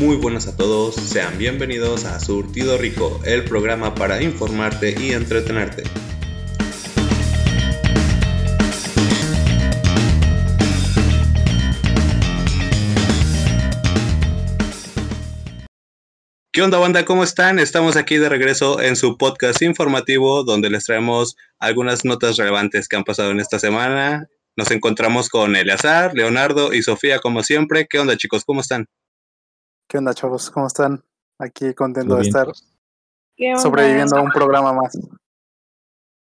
Muy buenas a todos, sean bienvenidos a Surtido Rico, el programa para informarte y entretenerte. ¿Qué onda, banda? ¿Cómo están? Estamos aquí de regreso en su podcast informativo donde les traemos algunas notas relevantes que han pasado en esta semana. Nos encontramos con Eleazar, Leonardo y Sofía como siempre. ¿Qué onda, chicos? ¿Cómo están? ¿Qué onda, chavos? ¿Cómo están? Aquí contento de estar sobreviviendo a un programa más.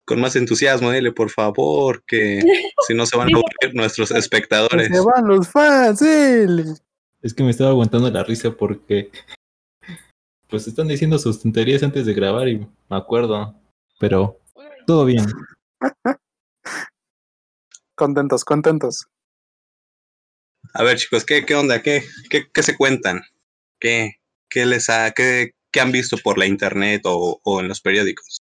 Con más entusiasmo, dile, por favor, que si no se van a aburrir nuestros espectadores. Se van los fans, dile. Es que me estaba aguantando la risa porque pues están diciendo sus tonterías antes de grabar y me acuerdo, pero todo bien. contentos, contentos. A ver, chicos, ¿qué, qué onda? ¿Qué, qué, qué se cuentan? ¿Qué, qué les ha, qué, qué, han visto por la internet o, o en los periódicos?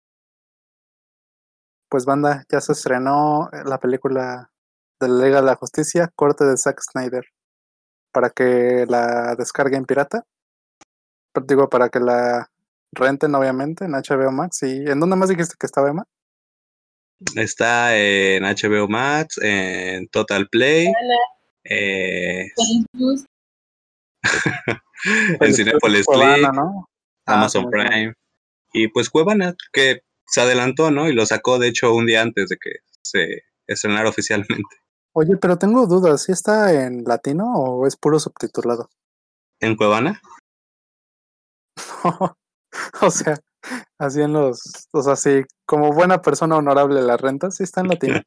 Pues banda, ya se estrenó la película de la Liga de la Justicia, corte de Zack Snyder, para que la descarguen pirata. Digo, para que la renten, obviamente, en HBO Max. ¿Y en dónde más dijiste que estaba Emma? Está en HBO Max, en Total Play. Eh, en Cinepolis Click, ¿no? Amazon ah, Prime. Y pues Cuevana, que se adelantó, ¿no? Y lo sacó, de hecho, un día antes de que se estrenara oficialmente. Oye, pero tengo dudas, ¿sí está en latino o es puro subtitulado? ¿En Cuevana? o sea, así en los, o sea, sí, como buena persona honorable la renta, sí está en latino.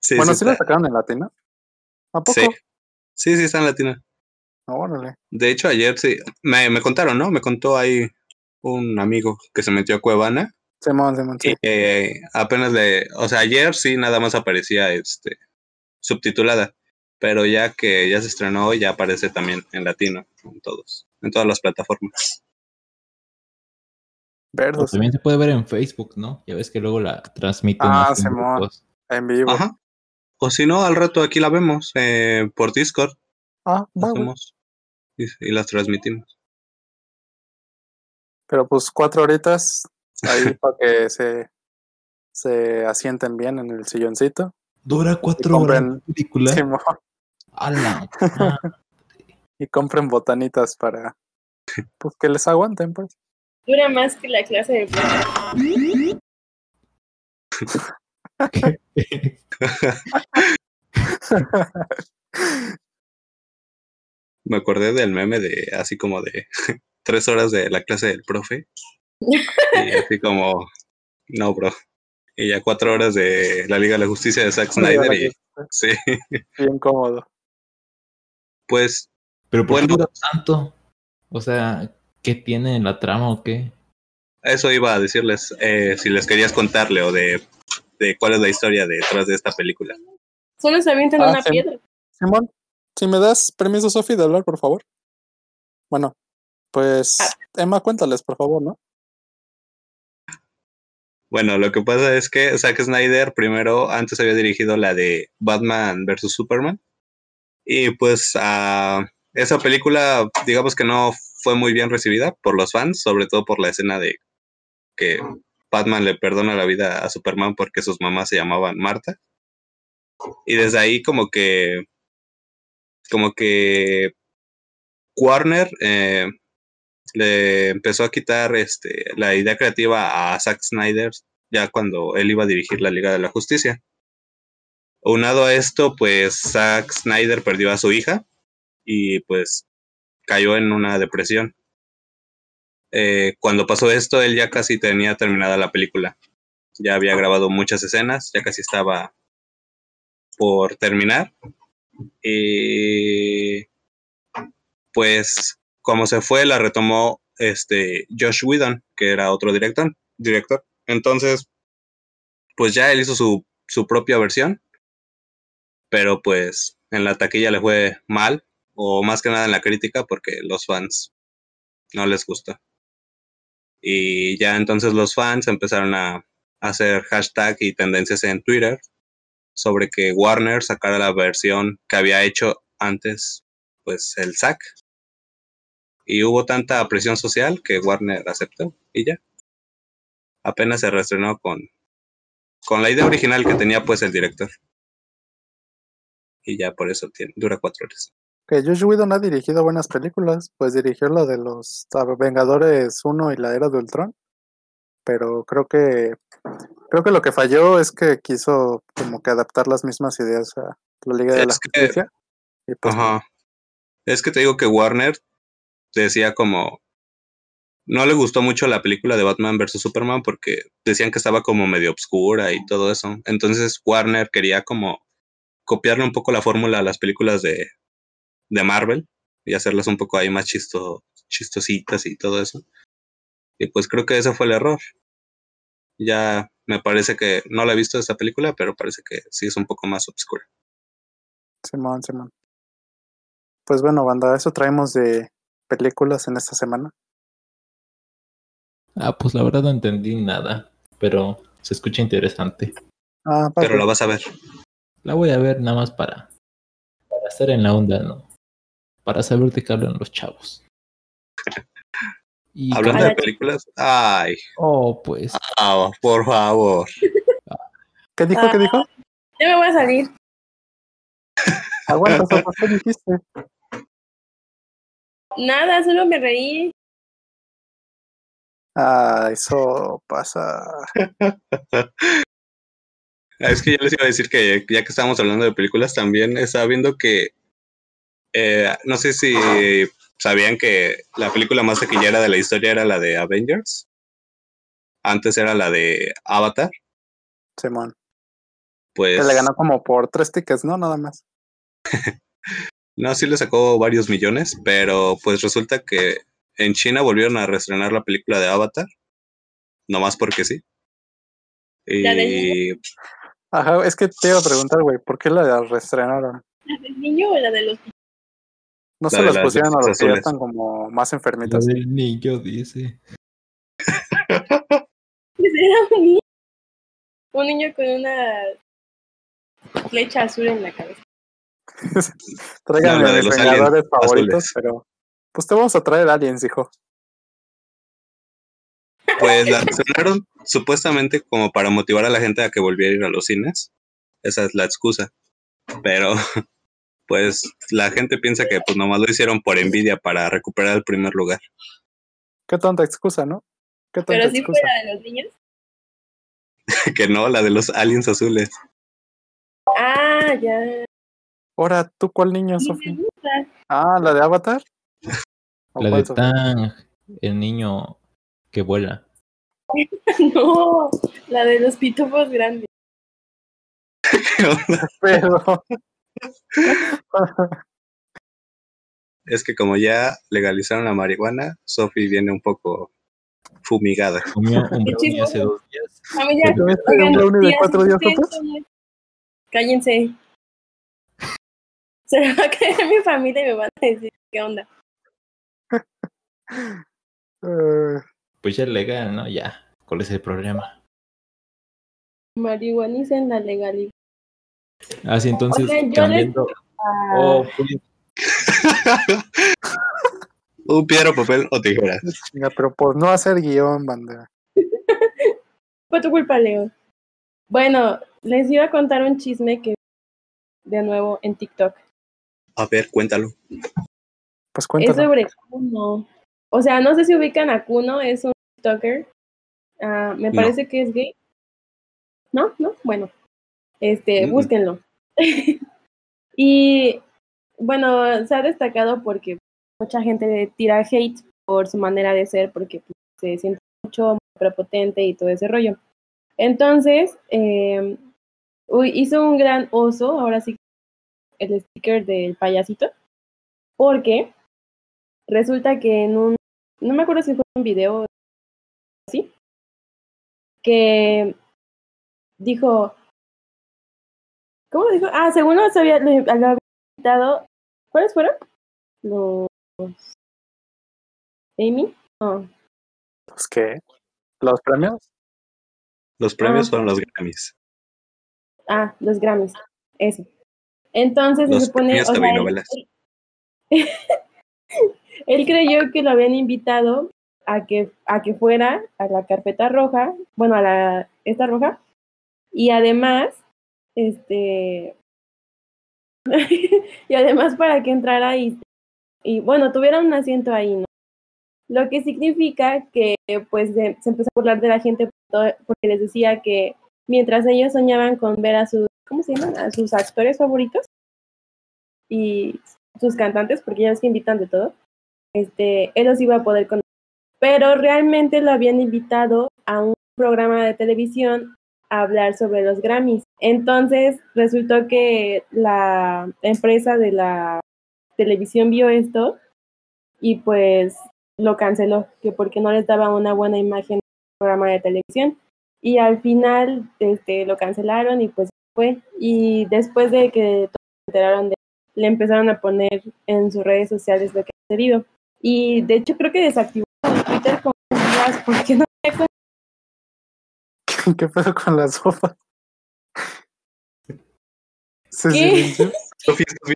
sí, bueno, sí, la sacaron en latino. ¿A poco? Sí, sí, sí está en latino. Órale. De hecho, ayer sí, me, me contaron, ¿no? Me contó ahí un amigo que se metió a Cuevana. Simón, Simón, sí. Y, eh, apenas le, o sea, ayer sí nada más aparecía este subtitulada, pero ya que ya se estrenó ya aparece también en latino en todos, en todas las plataformas. Verdos. También se puede ver en Facebook, ¿no? Ya ves que luego la transmiten ah, en vivo. Ajá. O si no, al rato aquí la vemos eh, por Discord. Ah, vamos y, las transmitimos. Pero pues cuatro horitas ahí para que se, se asienten bien en el silloncito. Dura cuatro horas la película. y compren botanitas para pues que les aguanten, pues. Dura más que la clase de Me acordé del meme de así como de tres horas de la clase del profe. Y así como, no, bro. Y ya cuatro horas de la Liga de la Justicia de Zack Snyder. Y, sí. Bien cómodo. Pues. Pero ¿por qué dura tanto? O sea, ¿qué tiene en la trama o qué? Eso iba a decirles, eh, si les querías contarle o de, de, cuál es la historia detrás de esta película. Solo se avientan ah, una piedra. Simón, si me das permiso, Sofi, de hablar, por favor. Bueno, pues, ah. Emma, cuéntales, por favor, ¿no? Bueno, lo que pasa es que Zack Snyder primero, antes había dirigido la de Batman vs. Superman. Y pues a esa película, digamos que no fue muy bien recibida por los fans, sobre todo por la escena de que Batman le perdona la vida a Superman porque sus mamás se llamaban Marta. Y desde ahí como que como que Warner eh, le empezó a quitar este, la idea creativa a Zack Snyder ya cuando él iba a dirigir la Liga de la Justicia. Unado a esto, pues Zack Snyder perdió a su hija y pues cayó en una depresión. Eh, cuando pasó esto, él ya casi tenía terminada la película. Ya había grabado muchas escenas, ya casi estaba por terminar. Y pues como se fue, la retomó este Josh Whedon, que era otro director. director. Entonces, pues ya él hizo su, su propia versión, pero pues en la taquilla le fue mal, o más que nada en la crítica, porque los fans no les gusta. Y ya entonces los fans empezaron a hacer hashtag y tendencias en Twitter sobre que Warner sacara la versión que había hecho antes, pues el SAC. Y hubo tanta presión social que Warner aceptó y ya. Apenas se reestrenó con, con la idea original que tenía pues el director. Y ya por eso dura cuatro horas. Que Josh Whedon ha dirigido buenas películas, pues dirigió la de los Vengadores 1 y la Era de Ultron, pero creo que creo que lo que falló es que quiso como que adaptar las mismas ideas a la Liga de la que- Justicia. Y pues Ajá. Es que te digo que Warner decía como no le gustó mucho la película de Batman vs Superman porque decían que estaba como medio obscura y todo eso. Entonces Warner quería como copiarle un poco la fórmula a las películas de, de Marvel y hacerlas un poco ahí más chisto, chistositas y todo eso. Y pues creo que ese fue el error. Ya me parece que no la he visto esta película, pero parece que sí es un poco más obscura. Simón, Simón. Pues bueno, banda, eso traemos de películas en esta semana. Ah, pues la verdad no entendí nada, pero se escucha interesante. Ah, Pero padre. la vas a ver. La voy a ver nada más para, para estar en la onda, ¿no? Para saber de qué hablan los chavos. Y Hablando con- de películas, ay, Oh, pues. ah, por favor. ¿Qué dijo? ¿Qué dijo? Ya me voy a salir. Aguanta, ¿qué dijiste? Nada, solo me reí. Ah, eso pasa. Ah, Es que yo les iba a decir que ya que estábamos hablando de películas, también estaba viendo que eh, no sé si sabían que la película más taquillera de la historia era la de Avengers. Antes era la de Avatar. Simón. Pues Que le ganó como por tres tickets, ¿no? Nada más. no, sí le sacó varios millones, pero pues resulta que en China volvieron a reestrenar la película de Avatar. Nomás porque sí. ¿La del Y Ajá, es que te iba a preguntar, güey, ¿por qué la reestrenaron? ¿La del niño o la de los No La se las pusieron a los que ya están como más enfermitas. del niño dice. Era un niño. Un niño con una flecha azul en la cabeza. Tráiganme No, de los vengadores favoritos, azules. pero pues te vamos a traer aliens, hijo. Pues la reestrenaron supuestamente como para motivar a la gente a que volviera a ir a los cines. Esa es la excusa. Pero pues la gente piensa que pues nomás lo hicieron por envidia para recuperar el primer lugar. Qué tonta excusa, ¿no? Qué tonta Pero sí excusa. fue la de los niños. que no, la de los aliens azules. Ah, ya. Ahora, ¿tú cuál niño, Sofía? Ah, la de Avatar. ¿O La de? Tang, el niño que vuela. No, la de los pitufos grandes. Pero es que como ya legalizaron la marihuana, Sophie viene un poco fumigada. Comió un Qué brownie hace dos días. ¿Comiste oigan, un brownie de cuatro días. Cállense. Se va a caer mi familia y me van a decir qué onda. eh, Pues ya es legal, ¿no? Ya. ¿Cuál es el problema? Marihuanicen la legalidad. Ah, sí, entonces Oigan, cambiando. Oh, pues, un piedra, papel o tijeras. pero por no hacer guion, banda. Fue tu culpa, Leo. Bueno, les iba a contar un chisme que de nuevo en TikTok. A ver, cuéntalo. Pues Es cuéntanos. sobre Kuno. O sea, no sé si ubican a Kuno, es un TikToker. Ah, me No. parece que es gay. ¿No? ¿No? Bueno. Este, Mm. búsquenlo. y bueno, se ha destacado porque mucha gente le tira hate por su manera de ser, porque pues, se siente mucho muy prepotente y todo ese rollo. Entonces, eh, hizo un gran oso, ahora sí, el sticker del payasito, porque resulta que en un, no me acuerdo si fue un video así, que dijo, ¿cómo dijo? Ah, según nos había, lo había invitado, ¿cuáles fueron? Los Amy, no, ¿Los qué? ¿Los premios? Los premios Ah. fueron los Grammys. ah, los Grammys, eso. Entonces Los se supone, premios o sea, él- Él creyó que lo habían invitado a que, a que fuera a la carpeta roja, bueno, a la esta roja, y además, este, y además para que entrara y, y bueno, tuviera un asiento ahí, ¿no? Lo que significa que pues de- se empezó a burlar de la gente porque les decía que mientras ellos soñaban con ver a sus, ¿cómo se llaman? A sus actores favoritos y sus cantantes, porque ya que invitan de todo, este, él los iba a poder conocer. Pero realmente lo habían invitado a un programa de televisión hablar sobre los Grammys. Entonces resultó que la empresa de la televisión vio esto y pues lo canceló, que porque no les daba una buena imagen al programa de televisión. Y al final este, lo cancelaron y pues fue. Y después de que todos se enteraron de le empezaron a poner en sus redes sociales lo que ha sucedido. Y de hecho creo que desactivó Twitter como días porque no ¿Qué pedo con la sopa? ¿Se ¿Qué? silenció? Sofi, Sofi,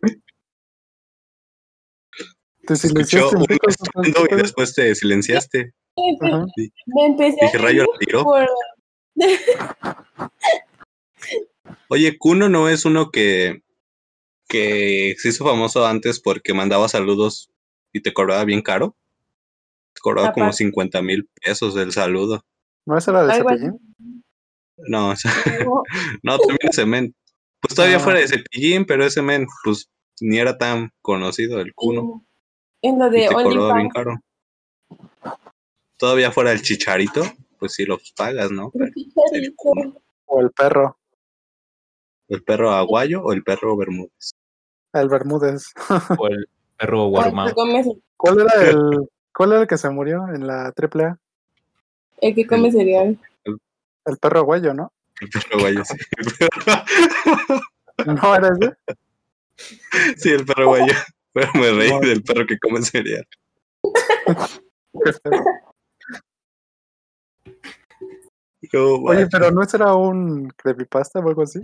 ¿Te se silenciaste un y después te silenciaste. Ajá. me empecé Dije, a rayo la tiró. por Oye, Kuno no es uno que, que se hizo famoso antes porque mandaba saludos y te cobraba bien caro. Te cobraba como Aparte. 50 mil pesos el saludo. ¿No esa era de. Cepillín? No, o sea, no, también ese men. Pues todavía Ah. fuera de cepillín, pero ese men, pues ni era tan conocido el Kuno. En lo de OnlyFans. caro. Todavía fuera el chicharito, pues sí los pagas, ¿no? Pero el. ¿O el perro? ¿El perro aguayo o el perro bermúdez? El Bermúdez. O el perro come, ¿Cuál era el, cuál era el que se murió en la AAA? El que come cereal. El perro aguayo, ¿no? El perro aguayo, sí. ¿No era ese? Sí, el perro aguayo. Pero me reí No. del perro que come cereal. Oye, pero ¿no ese era un creepypasta o algo así?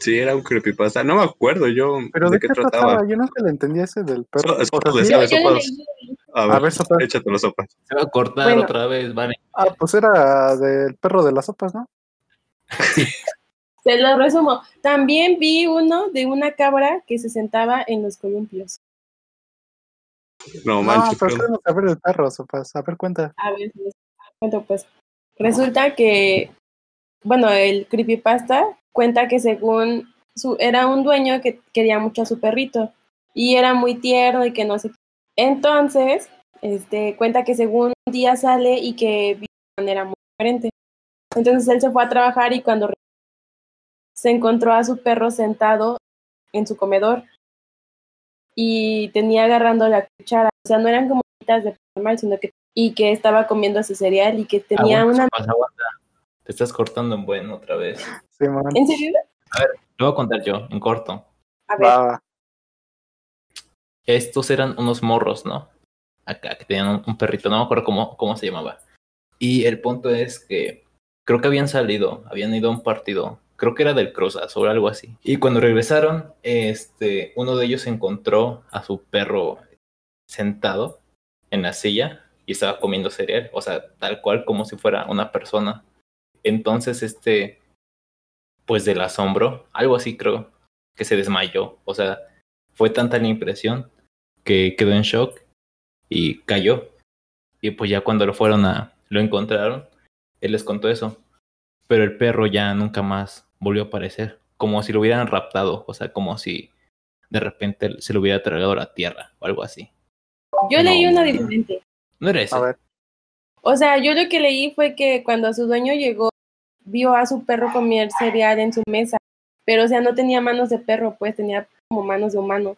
Sí, era un creepypasta. No me acuerdo yo ¿Pero de qué trataba. Yo nunca le entendí ese del perro. So- O sopas sea, de sí, sopas. A ver, A ver, sopas. échate las sopas. Se va a cortar Bueno. otra vez, vale. Ah, pues era del perro de las sopas, ¿no? Te lo resumo. También vi uno de una cabra que se sentaba en los columpios. No No, manches, pero pero- queremos saber el perro, sopas. A ver, cuenta. A ver, cuento pues. Resulta que, bueno, el creepypasta cuenta que según su, era un dueño que quería mucho a su perrito y era muy tierno y que no sé qué. Entonces, este, cuenta que según un día sale y que vive de manera muy diferente. Entonces él se fue a trabajar y cuando se encontró a su perro sentado en su comedor y tenía agarrando la cuchara. O sea, no eran como de normal, sino que y que estaba comiendo ese cereal y que tenía Aguanta, una... aguanta. Te estás cortando en bueno otra vez. Sí, man. ¿En serio? Lo voy a contar yo, en corto. A ver. Estos eran unos morros, ¿no? Acá, que tenían un, un perrito, no me acuerdo cómo, cómo se llamaba. Y el punto es que creo que habían salido, habían ido a un partido, creo que era del Cruz Azul o algo así. Y cuando regresaron, este, uno de ellos encontró a su perro sentado en la silla y estaba comiendo cereal, o sea, tal cual como si fuera una persona. Entonces, este, pues del asombro, algo así creo, que se desmayó, o sea, fue tanta la impresión que quedó en shock y cayó. Y pues ya cuando lo fueron a, lo encontraron, él les contó eso. Pero el perro ya nunca más volvió a aparecer, como si lo hubieran raptado, o sea, como si de repente se lo hubiera tragado a la tierra o algo así. yo leí una diferente. No era ese. A ver. O sea, yo lo que leí fue que cuando su dueño llegó, vio a su perro comer cereal en su mesa, pero o sea, no tenía manos de perro, pues tenía como manos de humano.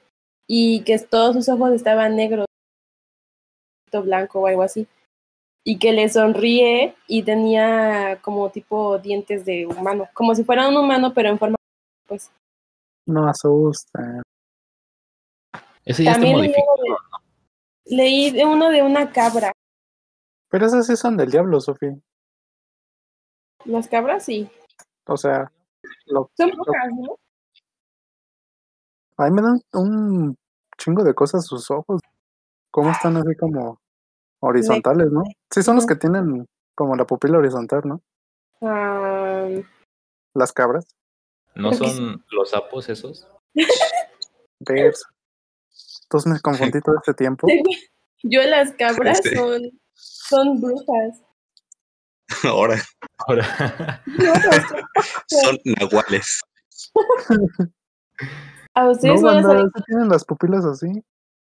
Y que todos sus ojos estaban negros, blanco o algo así. Y que le sonríe y tenía como tipo dientes de humano, como si fuera un humano, pero en forma, pues. No asusta. Ese ya está También leí de- leí de uno de una cabra. Pero esas sí son del diablo, Sofi. Las cabras sí. O sea, lo, Son lo- pocas, ¿no? a mí me dan un chingo de cosas sus ojos. ¿Cómo están así como horizontales, no? Sí, son los que tienen como la pupila horizontal, ¿no? Ah, Las cabras. ¿No son los sapos esos? Bears. Entonces me confundí todo este tiempo. yo las cabras Este. son, son brujas. Ahora Ahora, No, son nahuales. a No, ustedes van a banda, salir. sí tienen las pupilas así.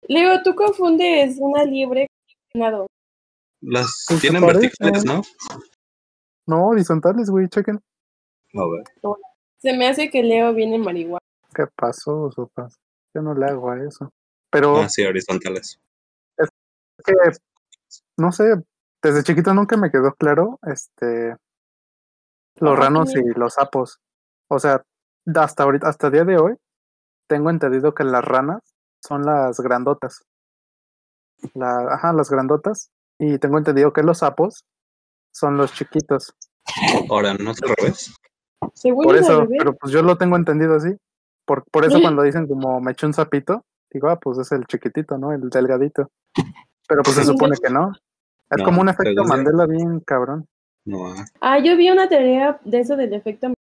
Leo, tú confundes una liebre con un. Las Pues tienen verticales, ¿no? No, horizontales, güey, chequen. A ver. Se me hace que Leo viene marihuana. ¿Qué pasó, sopas? Yo no le hago a eso. Pero Ah, sí, horizontales. que, no sé, desde chiquito nunca me quedó claro, este, los Ajá, ranos sí. y los sapos. O sea, hasta ahorita, hasta el día de hoy, tengo entendido que las ranas son las grandotas. La, ajá, las grandotas. Y tengo entendido que los sapos son los chiquitos. Ahora, ¿no es al revés? Según Por eso, pero pues yo lo tengo entendido así. Por, por eso cuando dicen como me eché un sapito, digo, ah, pues es el chiquitito, ¿no? El delgadito. Pero pues se supone que no. Es No, como un efecto. Mandela bien cabrón. No, ah, Ah, yo vi una teoría de eso del efecto,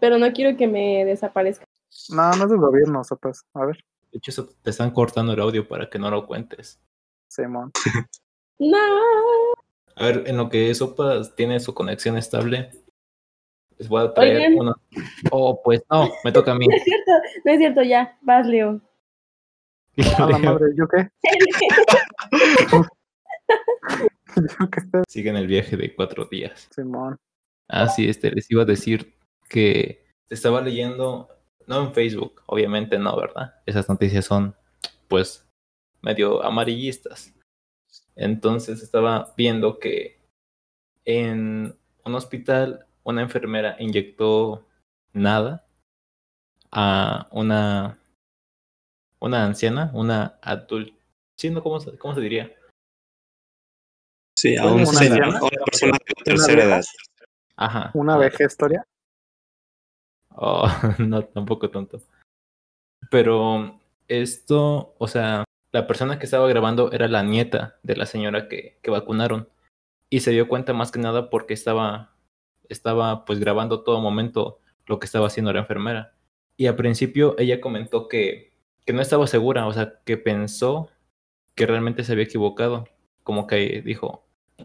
pero no quiero que me desaparezca. No, no es del gobierno, sopas. A ver, de hecho, eso te están cortando el audio para que no lo cuentes. Simón. No. A ver, en lo que Sopas tiene su conexión estable, les voy a traer Oigan. una. Oh, pues no, me toca a mí. No es cierto, no es cierto, ya. Vas, Leo. A la madre, ¿yo qué? Siguen el viaje de cuatro días. Simón. Ah, sí, este, les iba a decir que estaba leyendo, no en Facebook, obviamente no, ¿verdad? Esas noticias son, pues, medio amarillistas. Entonces estaba viendo que en un hospital una enfermera inyectó nada a una, una anciana, una adulta, ¿cómo cómo se diría? Sí, a un una señor, persona de tercera edad. Ajá. Una vieja historia. Oh, no, tampoco tonto. Pero esto, o sea, la persona que estaba grabando era la nieta de la señora que, que vacunaron. Y se dio cuenta más que nada porque estaba, estaba pues grabando todo momento lo que estaba haciendo la enfermera. Y al principio ella comentó que, que no estaba segura, o sea, que pensó que realmente se había equivocado. Como que dijo,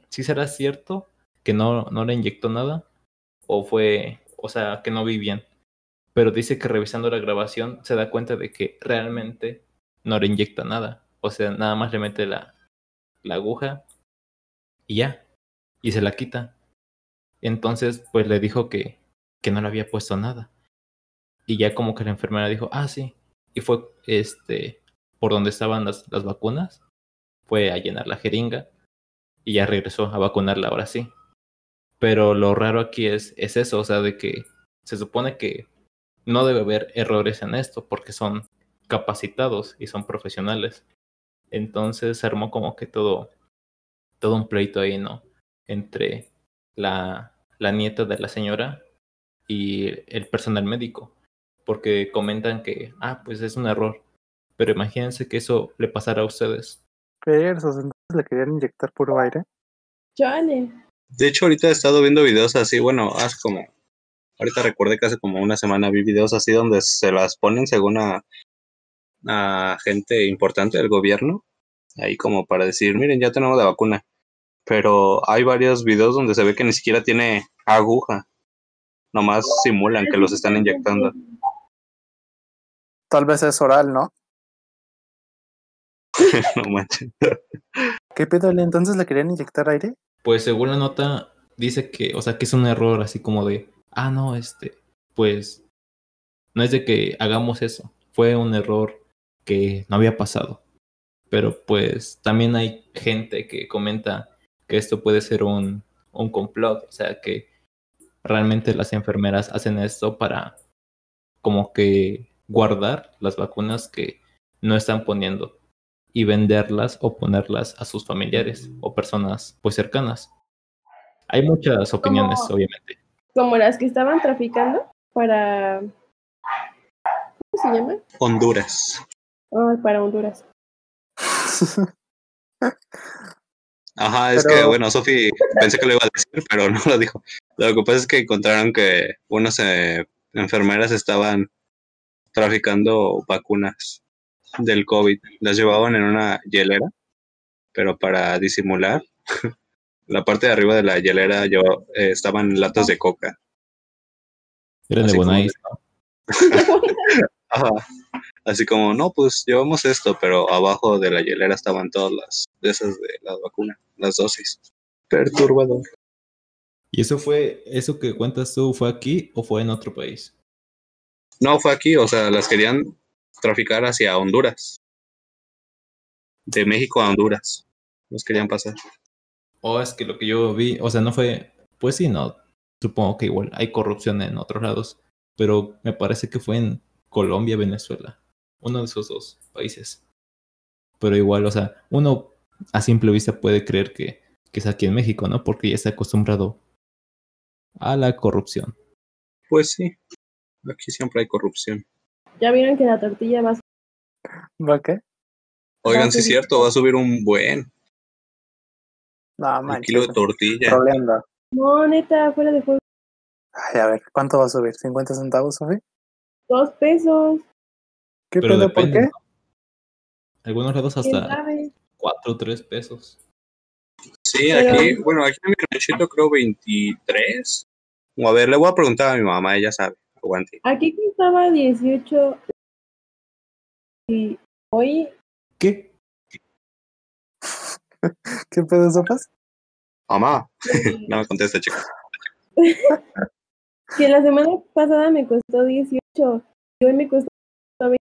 ¿sí será cierto que no, no le inyectó nada? O fue, o sea, que no vi bien pero dice que revisando la grabación se da cuenta de que realmente no le inyecta nada. O sea, nada más le mete la, la aguja y ya, y se la quita. Entonces, pues le dijo que, que no le había puesto nada. Y ya como que la enfermera dijo, ah, sí. Y fue este por donde estaban las, las vacunas, fue a llenar la jeringa y ya regresó a vacunarla ahora sí. Pero lo raro aquí es, es eso, o sea, de que se supone que no debe haber errores en esto porque son capacitados y son profesionales. Entonces se armó como que todo, todo un pleito ahí, ¿no? Entre la, la nieta de la señora y el personal médico. Porque comentan que, ah, pues es un error. Pero imagínense que eso le pasara a ustedes. Le querían inyectar puro aire. Chale. De hecho, ahorita he estado viendo videos así, bueno, hace como, ahorita recuerdo que hace como una semana vi videos así donde se las ponen según a, a gente importante del gobierno, ahí como para decir, miren, ya tenemos la vacuna. Pero hay varios videos donde se ve que ni siquiera tiene aguja, nomás simulan que los están inyectando. Tal vez es oral, ¿no? no manches. ¿Qué pedo? Entonces le querían inyectar aire. Pues según la nota, dice que, o sea, que es un error así como de, ah, no, este, pues, no es de que hagamos eso, fue un error que no había pasado. Pero pues también hay gente que comenta que esto puede ser un, un complot, o sea, que realmente las enfermeras hacen esto para como que guardar las vacunas que no están poniendo y venderlas o ponerlas a sus familiares o personas pues cercanas. Hay muchas opiniones, Como- obviamente. Como las que estaban traficando para. ¿Cómo se llama? Honduras. Ay, para Honduras. Ajá, es Pero- que, bueno, Sofi pensé que lo iba a decir, pero no lo dijo. Lo que pasa es que encontraron que unas eh, enfermeras estaban traficando vacunas del COVID. Las llevaban en una hielera, pero para disimular, la parte de arriba de la hielera lleva- eh, estaban latas de coca. Eran de Así como Bonais, de- ¿no? Ajá. Así como, no, pues llevamos esto, pero abajo de la hielera estaban todas las de esas de la vacuna, las dosis. Perturbador. ¿Y eso fue, eso que cuentas tú, fue aquí o fue en otro país? No, fue aquí, o sea, las querían traficar hacia Honduras. De México a Honduras. Los querían pasar. O es que lo que yo vi, o sea, no fue, pues sí, no, supongo que igual hay corrupción en otros lados, pero me parece que fue en Colombia, Venezuela, uno de esos dos países. Pero igual, o sea, uno a simple vista puede creer que, que es aquí en México, ¿no? Porque ya está acostumbrado a la corrupción. Pues sí, aquí siempre hay corrupción. Ya vieron que la tortilla va a ¿Va qué? Oigan, a es subir. cierto, va a subir un buen No, un kilo de tortilla. troleando. No, neta, fuera de juego. Ay, a ver, ¿cuánto va a subir? ¿50 centavos, Sofi? Dos pesos. ¿Qué Pero pedo? ¿Por depende, qué? ¿no? Algunos lados ¿Quién hasta? 4 o 3 pesos. Sí, Pero- aquí, bueno, aquí en mi ranchito creo 23. O a ver, le voy a preguntar a mi mamá, ella sabe. Aguante. Aquí costaba 18 y hoy ¿Qué? ¿Qué pedo, sopas? Mamá, no me contesta, chico. que la semana pasada me costó 18 y hoy me costó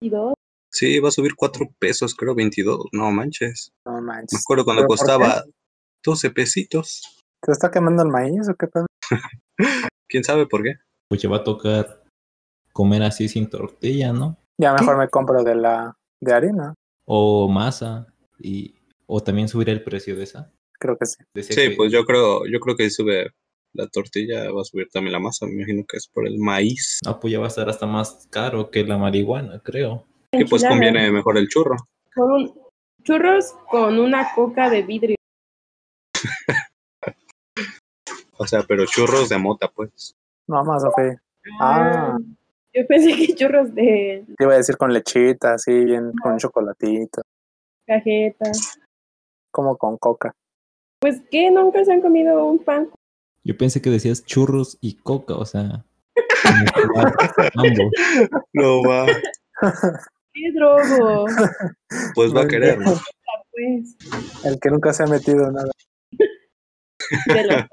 22. Sí, va a subir 4 pesos, creo 22. No manches. No Me manches. acuerdo cuando ¿Pero por costaba 12 pesitos. ¿Te está quemando el maíz o qué pedo? ¿Quién sabe por qué? Pues ya va a tocar comer así sin tortilla, ¿no? Ya mejor me compro de la de harina. O masa. Y, o también subir el precio de esa. Creo que sí. Decía Sí, que- pues yo creo, yo creo que si sube la tortilla, va a subir también la masa. Me imagino que es por el maíz. No, pues ya va a estar hasta más caro que la marihuana, creo. Y pues conviene mejor el churro. con un- churros con una coca de vidrio. O sea, pero churros de mota, pues. No más, Sofi. Ah. Yo pensé que churros de Te iba a decir con lechita, así, bien, con un chocolatito, cajeta. como con coca. Pues que nunca se han comido un pan. Yo pensé que decías churros y coca, o sea. ambos. No va. ¡Qué drogo! Pues va a querer, ¿no? Pues, El que nunca se ha metido nada.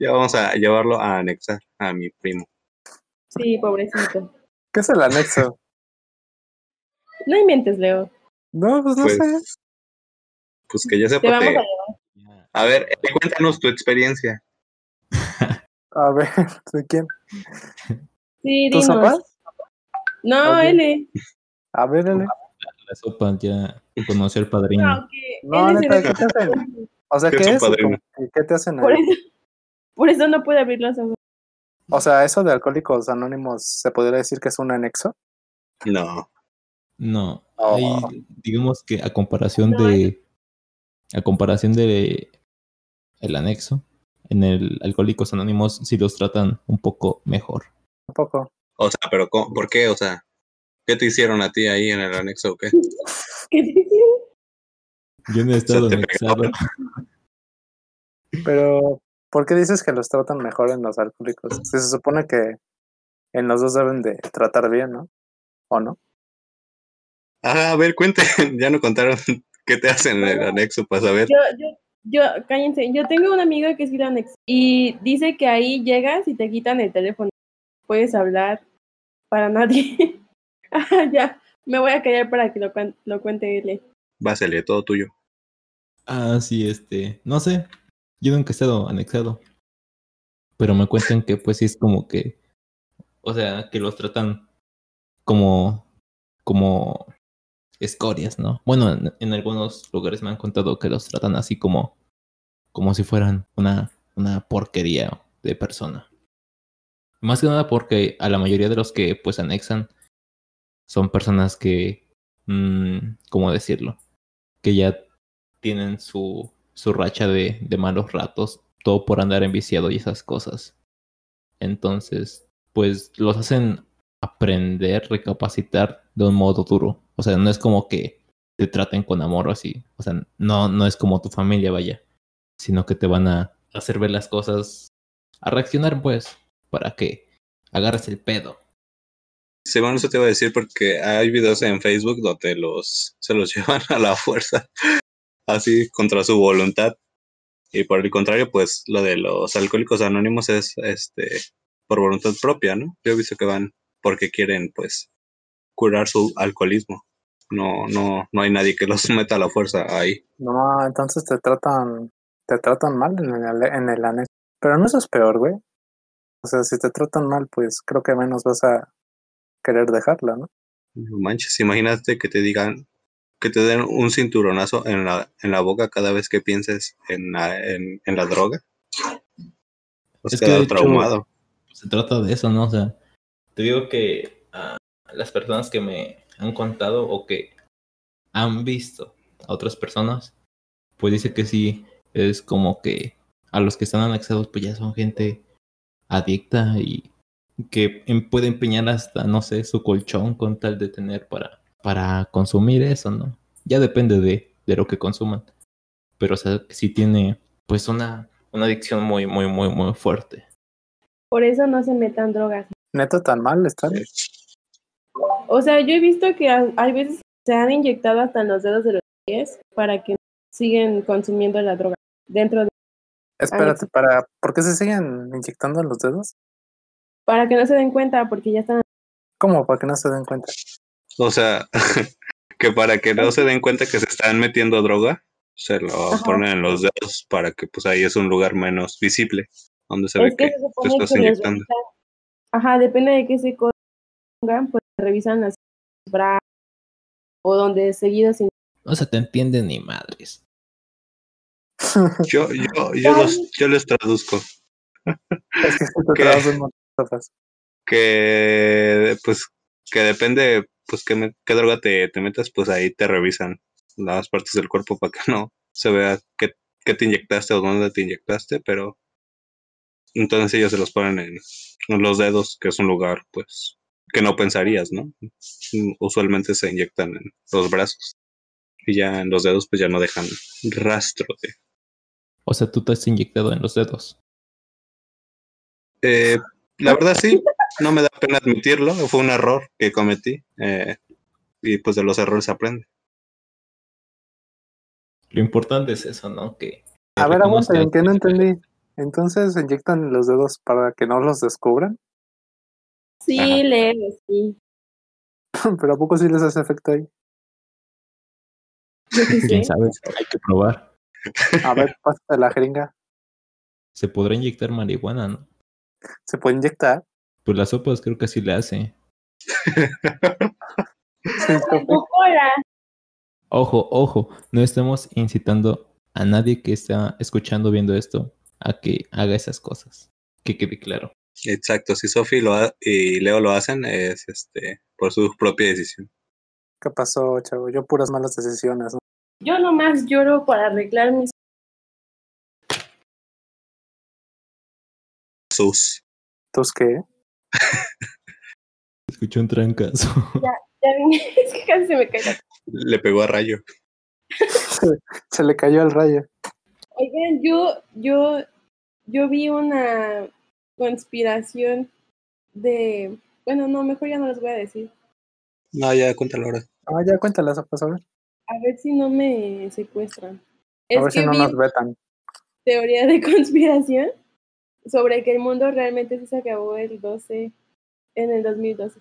Ya vamos a llevarlo a anexar a mi primo. Sí, pobrecito. ¿Qué es el anexo? No inventes, Leo. No, pues no Pues, sé. pues que ya Te sepa vamos que- a. A ver, cuéntanos tu experiencia. A ver, ¿de quién? Sí, ¿Tú dinos. sopas? No. L. A ver, L. La sopa ya conoció al padrino. No, que No, L se neta, ¿qué te hacen? O sea, ¿Qué ¿qué es ¿Qué te hacen Por ahí? eso, por eso no puede abrir los ojos. O sea, eso de Alcohólicos Anónimos, ¿se podría decir que es un anexo? No. No, Oh. hay, digamos que a comparación de, a comparación de el anexo, en el Alcohólicos Anónimos sí los tratan un poco mejor. Un poco. O sea, pero ¿cómo- ¿por qué? O sea, ¿qué te hicieron a ti ahí en el anexo o qué? ¿Qué te hicieron? Yo no he estado anexado. Pero, ¿por qué dices que los tratan mejor en los alcohólicos? Si se supone que en los dos deben de tratar bien, ¿no? ¿O no? Ah, a ver, cuente. Ya no contaron qué te hacen en el anexo para saber. Yo, yo, yo, cállense. Yo tengo una amiga que es Iranex y dice que ahí llegas y te quitan el teléfono. Puedes hablar para nadie. ah, ya. Me voy a callar para que lo, cuen- lo cuente él. Básele, todo tuyo. Ah, sí, este, no sé, yo nunca he estado anexado. Pero me cuentan que pues sí es como que, o sea, que los tratan como, como escorias, ¿no? Bueno, en, en algunos lugares me han contado que los tratan así como, como si fueran una, una porquería de persona. Más que nada porque a la mayoría de los que pues anexan son personas que, mm, ¿cómo decirlo? Que ya tienen su, su racha de, de malos ratos, todo por andar enviciado y esas cosas. Entonces, pues los hacen aprender, recapacitar de un modo duro. O sea, no es como que te traten con amor o así. O sea, no, no es como tu familia, vaya. Sino que te van a hacer ver las cosas, a reaccionar, pues, para que agarres el pedo. Bueno, eso te iba a decir porque hay videos en Facebook donde los se los llevan a la fuerza, así contra su voluntad. Y por el contrario, pues lo de los alcohólicos anónimos es este por voluntad propia, ¿no? Yo he visto que van porque quieren, pues, curar su alcoholismo. No, no, no hay nadie que los meta a la fuerza ahí. No, entonces te tratan, te tratan mal en el, en el anexo. Pero no eso es peor, güey. O sea, si te tratan mal, pues creo que menos vas a querer dejarla, ¿no? No manches, imagínate que te digan, que te den un cinturonazo en la, en la boca cada vez que pienses en la, en, en la droga. Pues Es que, quedado de hecho, traumado. Se trata de eso, ¿no? O sea, te digo que ah, las personas que me han contado o que han visto a otras personas, pues dice que sí, es como que a los que están anexados, pues ya son gente adicta y que em- puede empeñar hasta, no sé, su colchón con tal de tener para, para consumir eso, ¿no? Ya depende de, de lo que consuman. Pero, o sea, que sí tiene, pues, una, una adicción muy, muy, muy, muy fuerte. Por eso no se metan drogas. Neta tan mal están. O sea, yo he visto que ha- hay veces se han inyectado hasta en los dedos de los pies para que siguen consumiendo la droga dentro de, Espérate, para, ¿por qué se siguen inyectando en los dedos? para que no se den cuenta porque ya están ¿Cómo? Para que no se den cuenta. O sea, que para que no se den cuenta que se están metiendo droga, se lo Ajá. ponen en los dedos para que pues ahí es un lugar menos visible, donde se es ve que que se estás que inyectando. revisan ajá depende de qué se pongan pues revisan las brazos o donde seguido sin O sea, te entienden ni madres. Yo, yo, yo, los, yo les traduzco es que se que pues que depende pues qué, me- qué droga te, te metas, pues ahí te revisan las partes del cuerpo para que no se vea qué, qué te inyectaste o dónde te inyectaste, pero entonces ellos se los ponen en, en los dedos, que es un lugar pues que no pensarías, ¿no? Usualmente se inyectan en los brazos y ya en los dedos pues ya no dejan rastro de... O sea, tú te has inyectado en los dedos. Eh, la verdad sí, no me da pena admitirlo, fue un error que cometí eh, y pues de los errores se aprende. Lo importante es eso, ¿no? Que, A ver, aguanta, ¿en qué no entendí? Entonces inyectan los dedos para que no los descubran, sí Ajá. leve sí pero ¿a poco sí les hace efecto ahí? ¿Quién sabe? Hay que probar. A ver, pásate la jeringa. Se podrá inyectar marihuana, ¿no? ¿Se puede inyectar? Pues las sopas creo que así le hace. Ojo, ojo, no estamos incitando a nadie que está escuchando, viendo esto, a que haga esas cosas. Que quede claro. Exacto, si Sofi lo ha- y Leo lo hacen es este por su propia decisión. ¿Qué pasó, chavo? Yo puras malas decisiones. ¿no? yo nomás lloro para arreglar mis Sus. ¿Tus qué? Escuché un trancazo. ya ven, es que casi se me cae la Le pegó a rayo. Se, se le cayó el rayo. Oigan, yo, yo, yo vi una conspiración de, bueno, no, mejor ya no les voy a decir. No, ya cuéntalo ahora. Ah, ya cuéntalas, pues, a ver. A ver si no me secuestran. A Es ver si no vi nos vetan. teoría de conspiración sobre que el mundo realmente se acabó el 12 en el 2012.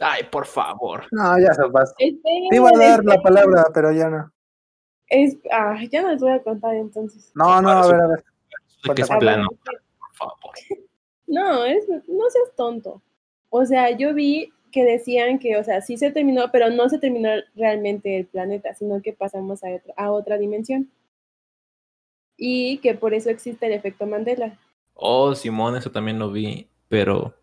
Ay, por favor. No, ya se vas. Esperen, Te iba a dar la esperen. palabra, pero ya no. Es, ah, ya no les voy a contar entonces. No, no, a ver, a ver. De que es plano, por favor. No, es, no seas tonto. O sea, yo vi que decían que, o sea, sí se terminó, pero no se terminó realmente el planeta, sino que pasamos a otra, a otra dimensión. Y que por eso existe el efecto Mandela. Oh, Simón, eso también lo vi, pero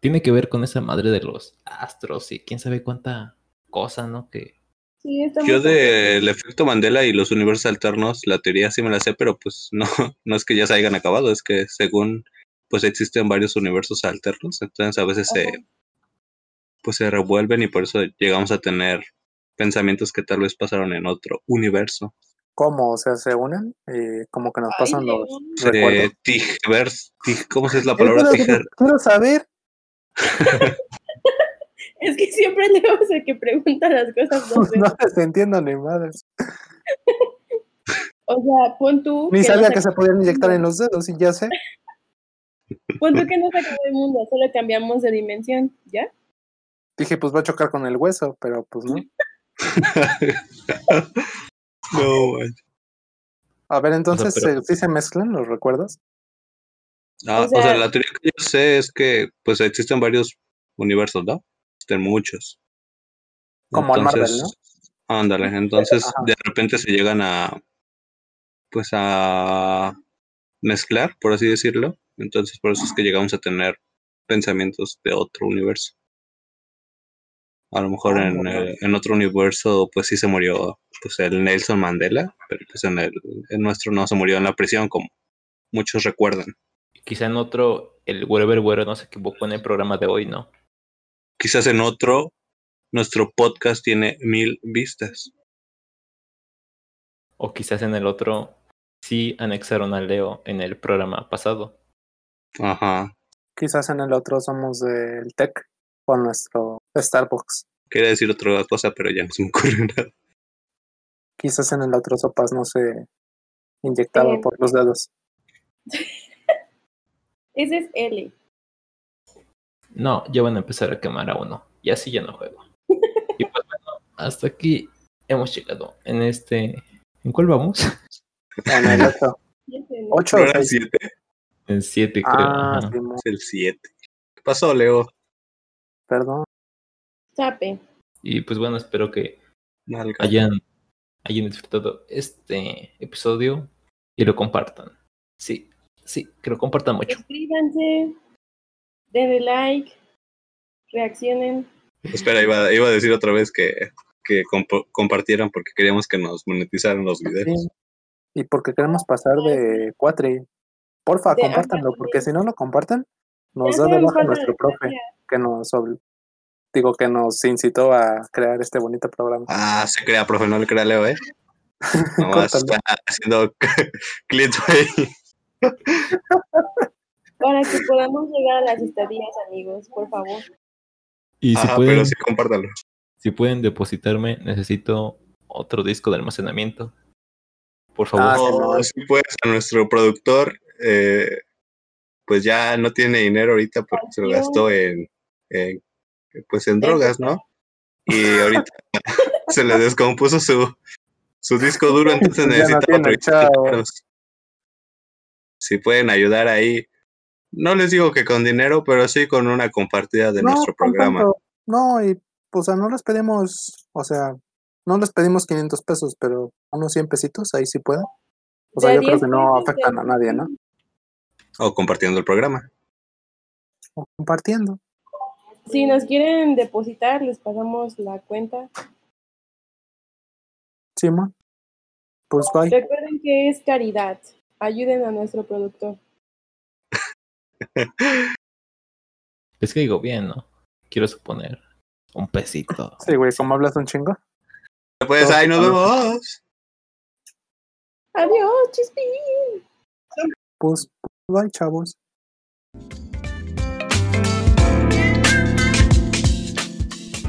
tiene que ver con esa madre de los astros y quién sabe cuánta cosa, ¿no? Que Sí, Yo del efecto Mandela y los universos alternos, la teoría sí me la sé, pero pues no, no es que ya se hayan acabado, es que según pues existen varios universos alternos, entonces a veces se pues se revuelven y por eso llegamos a tener pensamientos que tal vez pasaron en otro universo. ¿Cómo? O sea, se unen y como que nos Ay, pasan los León. recuerdos. Eh, Tigvers- tig- ¿cómo se es la Eh, palabra quiero- tijer? Quiero saber. Es que siempre Leo es el que pregunta las cosas dos No les entiendo ni madres. O sea, pon tú. Ni que sabía no que se podían inyectar en los dedos y ya sé. Pon tú que no se acabó el mundo, solo cambiamos de dimensión, ¿ya? Dije, pues va a chocar con el hueso, pero pues no. no, man. A ver, entonces, pero- eh, ¿sí se mezclan los recuerdos? Ah, O o, sea, la teoría que yo sé es que pues existen varios universos, ¿no? Existen muchos. Como en Marvel, Entonces, Ándale, entonces Ajá. de repente se llegan a pues a mezclar, por así decirlo. Entonces por eso es que llegamos a tener pensamientos de otro universo. A lo mejor Ah, en, eh, en otro universo pues sí se murió pues el Nelson Mandela, pero pues en el en nuestro no se murió en la prisión como muchos recuerdan. Quizá en otro, el Wherever Güero no se equivocó en el programa de hoy, ¿no? Quizás en otro nuestro podcast tiene mil vistas. O quizás en el otro sí anexaron a Leo en el programa pasado. Ajá. Quizás en el otro somos del Tech con nuestro Starbucks. Quería decir otra cosa, pero ya no se me ocurrió nada. Quizás en el otro Sopas no se inyectaba por los dedos. Ese es L. No, ya van a empezar a quemar a uno. Y así ya no juego. y pues bueno, hasta aquí hemos llegado en este... ¿En cuál vamos? En el otro. Siete. ¿Ocho ¿No era? 7? En 7 creo. Ah, sí, Es el 7. ¿Qué pasó, Leo? Perdón. Chape. Y pues bueno, espero que hayan, hayan disfrutado este episodio y lo compartan. Sí, sí, que lo compartan mucho. Suscríbanse. Denle like. Reaccionen. Espera, iba, iba a decir otra vez que, que compartieran porque queríamos que nos monetizaran los videos. Sí. Y porque queremos pasar de cuatri. Porfa, De- compártanlo, porque si no lo comparten, nos da de baja nuestro es. profe, que nos digo que nos incitó a crear este bonito programa. Ah, se crea, profe, no le crea Leo, ¿eh? Córtalo. está haciendo clips ahí. Para que podamos llegar a las estadías, amigos, por favor. Y si Ajá, pueden, pero sí, compártalo. si pueden depositarme, necesito otro disco de almacenamiento. Por favor. Ah, no. si puedes, a nuestro productor, eh, pues ya no tiene dinero ahorita porque se lo gastó en, en, pues en drogas, ¿no? Y ahorita se le descompuso su, su disco duro, entonces Ya no. Si pueden ayudar ahí, no les digo que con dinero, pero sí con una compartida de No, nuestro programa. tanto. No, y pues o sea, no les pedimos, o sea, no les pedimos 500 pesos, pero unos 100 pesitos, ahí sí pueden. O sea, De yo creo 10 que no afectan de- a nadie, ¿no? O compartiendo el programa. O compartiendo. Si nos quieren depositar, les pagamos la cuenta. Simón. Pues bye. Recuerden que es caridad. Ayuden a nuestro productor. Es que digo bien, ¿no? Quiero suponer un pesito. Sí, güey, como hablas un chingo. Pues ahí nos vemos. Adiós, chispín. Pues bye, chavos.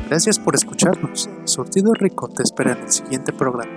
Gracias por escucharnos. Surtido Rico te espera en el siguiente programa.